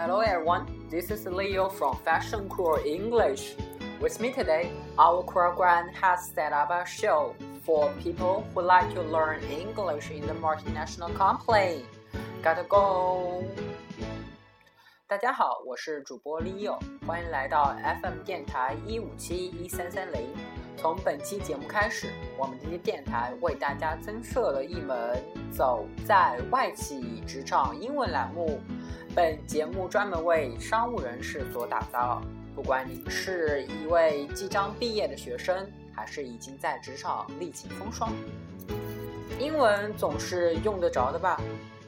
Hello everyone, this is Leo from Fashion Cool English. With me today, our program has set up a show for people who like to learn English in the multinational company. Gotta go! 大家好，我是主播 Leo，欢迎来到 FM 电台一五七一三三零。 从本期节目开始，我们这些电台为大家增设了一门“走在外企职场英文”栏目。本节目专门为商务人士所打造。不管您是一位即将毕业的学生，还是已经在职场历经风霜，英文总是用得着的吧？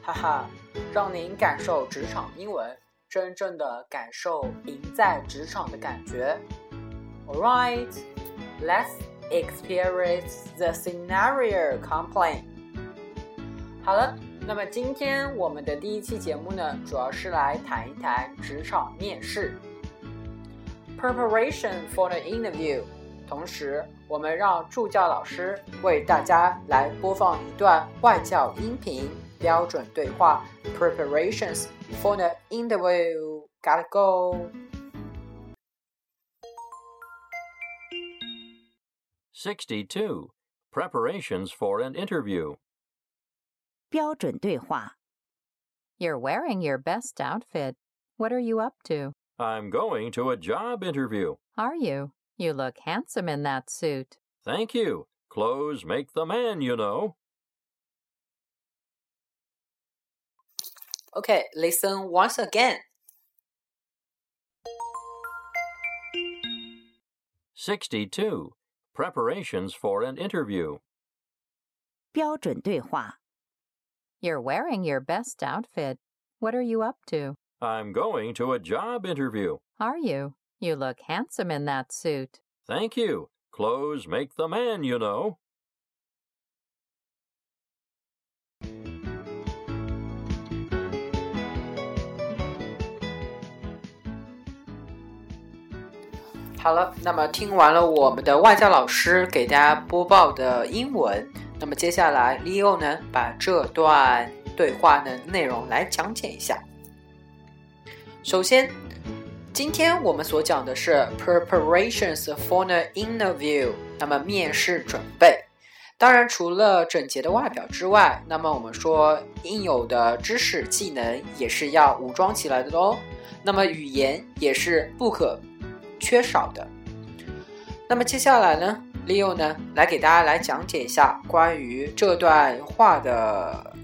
哈哈，让您感受职场英文，真正的感受赢在职场的感觉。All right, let's experience the scenario. Complain. 好了。那么今天我们的第一期节目呢，主要是来谈一谈职场面试，preparation for the interview。同时，我们让助教老师为大家来播放一段外教音频标准对话，preparations for the interview。Gotta go。 Sixty-two. Preparations for an interview. 标准对话。You're wearing your best outfit. What are you up to? I'm going to a job interview. Are you? You look handsome in that suit. Thank you. Clothes make the man, you know. Okay, listen once again. Sixty-two. Preparations for an interview. 标准对话。you're wearing your best outfit. What are you up to? I'm going to a job interview. Are you? You look handsome in that suit. Thank you. Clothes make the man, you know. 好了，那么听完了我们的外教老师给大家播报的英文。那么接下来，Leo 呢，把这段对话的内容来讲解一下。首先，今天我们所讲的是 preparations for the interview，那么面试准备。当然，除了整洁的外表之外，那么我们说应有的知识技能也是要武装起来的哦。那么语言也是不可缺少的。那么接下来呢？Leo 呢，来给大家来讲解一下关于这段话的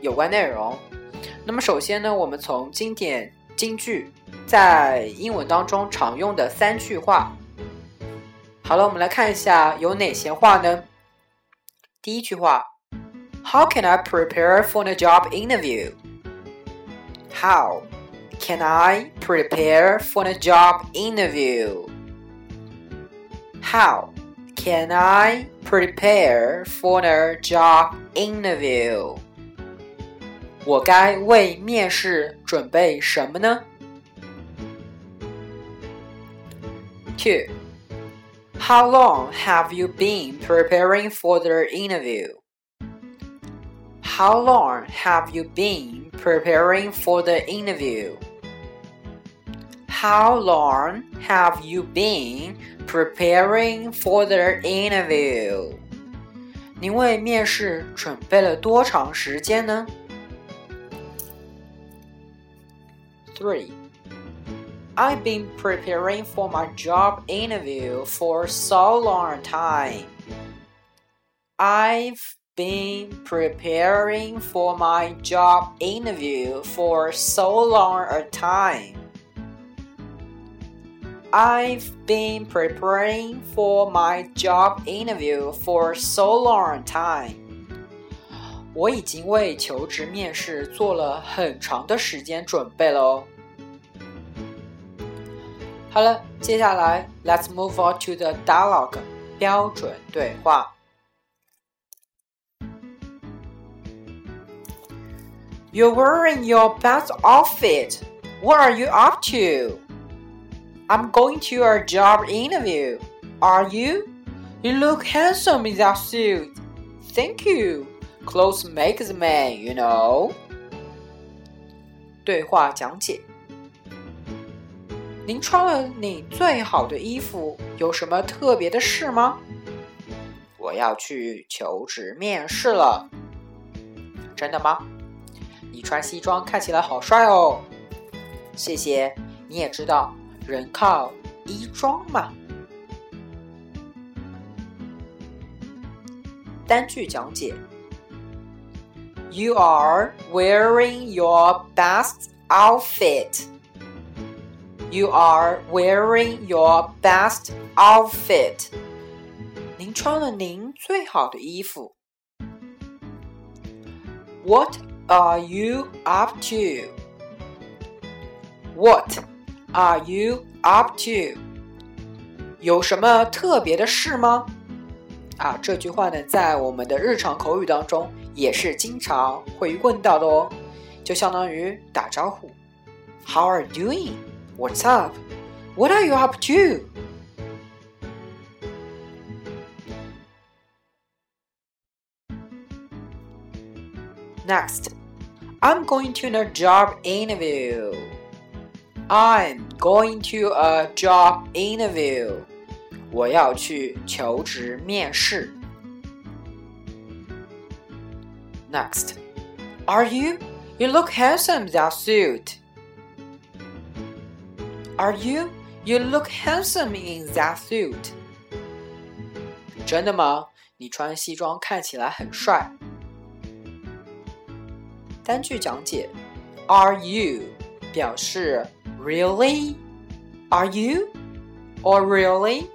有关内容。那么首先呢，我们从经典金句在英文当中常用的三句话。好了，我们来看一下有哪些话呢？第一句话：How can I prepare for the job interview？How？How can I prepare for the job interview? How can I prepare for the job interview? 我该为面试准备什么呢？Two. How long have you been preparing for the interview? How long have you been preparing for the interview? How long have you been preparing for the interview. 您为面试准备了多长时间呢？Three. I've been preparing for my job interview for so long time. I've been preparing for my job interview for so long a time. I've been preparing for my job interview for so long time. 我已经为求职面试做了很长的时间准备了哦。好了，接下来 Let's move on to the dialogue 标准对话。You're wearing your best outfit. What are you up to? I'm going to a job interview. Are you? You look handsome in that suit. Thank you. Clothes make the man, you know. 对话讲解 您穿了你最好的衣服，有什么特别的事吗？我要去求职面试了。真的吗？你穿西装看起来好帅哦。谢谢。你也知道， 人靠衣装嘛。单句讲解：You are wearing your best outfit. You are wearing your best outfit. 您穿了您最好的衣服。What are you up to? What are you up to? 有什么特别的事吗？啊，这句话呢，在我们的日常口语当中也是经常会问到的哦，就相当于打招呼。How are you doing? What's up? What are you up to? Next, I'm going to a job interview. I'm going to a job interview. 我要去求职面试。Next, are you? You look handsome in that suit. Are you? You look handsome in that suit. 真的吗？你穿西装看起来很帅。单句讲解：Are you 表示 Really? Are you? Or really?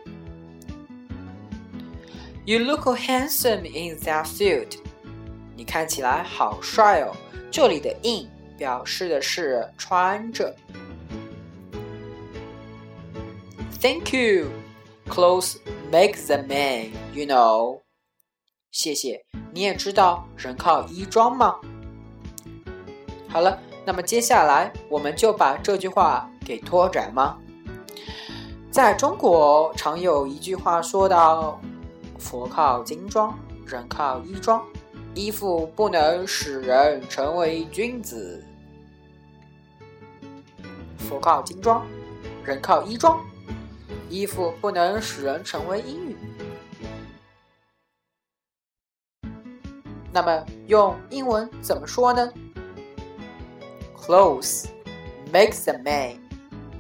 You look handsome in that suit. 你看起来好帅哦。这里的 in 表示的是穿着。Thank you. Clothes make the man, you know. 谢谢。你也知道人靠衣装吗？好了， 那么接下来我们就把这句话给拓展吗？在中国常有一句话说到：“佛靠金装，人靠衣装，衣服不能使人成为君子。”佛靠金装，人靠衣装，衣服不能使人成为英语。那么用英文怎么说呢 ？Clothes makes the man，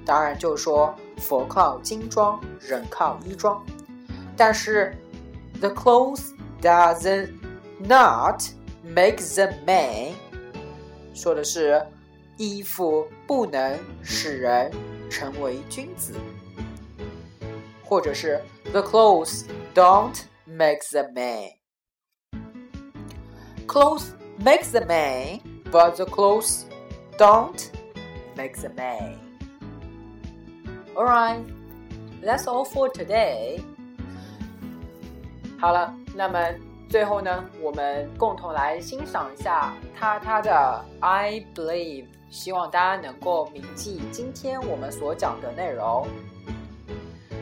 当然就是说佛靠金装，人靠衣装。但是，the clothes doesn't not make the man，说的是衣服不能使人成为君子，或者是 the clothes don't make the man。Clothes makes the man, but the clothes don't make the man. Alright, that's all for today. 好了，那么最后呢，我们共同来欣赏一下他他的 I believe，希望大家能够铭记今天我们所讲的内容。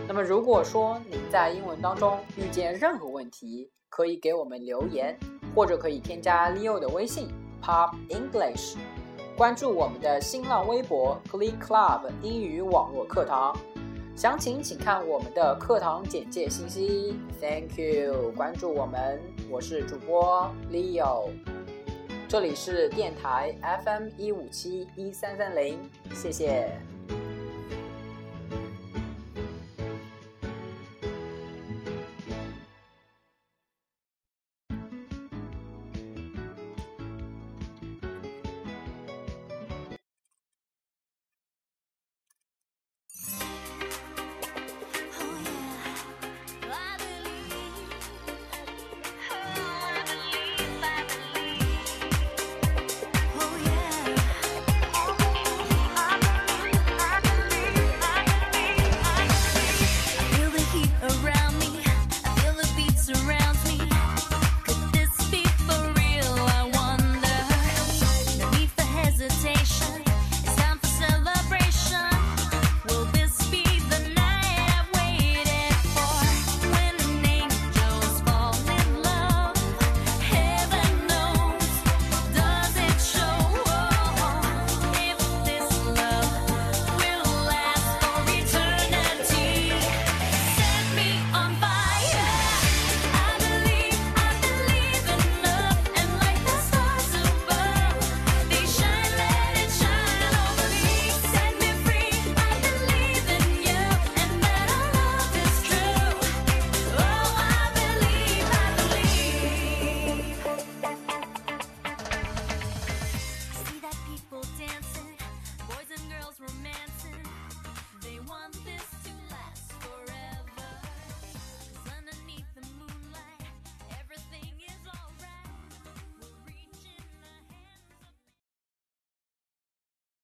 那么如果说您在英文当中遇见任何问题，可以给我们留言，或者可以添加 Leo 的微信 Pop English。关注我们的新浪微博，Click Club 英语网络课堂，详情请看我们的课堂简介信息。Thank you，关注我们，我是主播 Leo，这里是电台 FM 一五七一三三零，谢谢。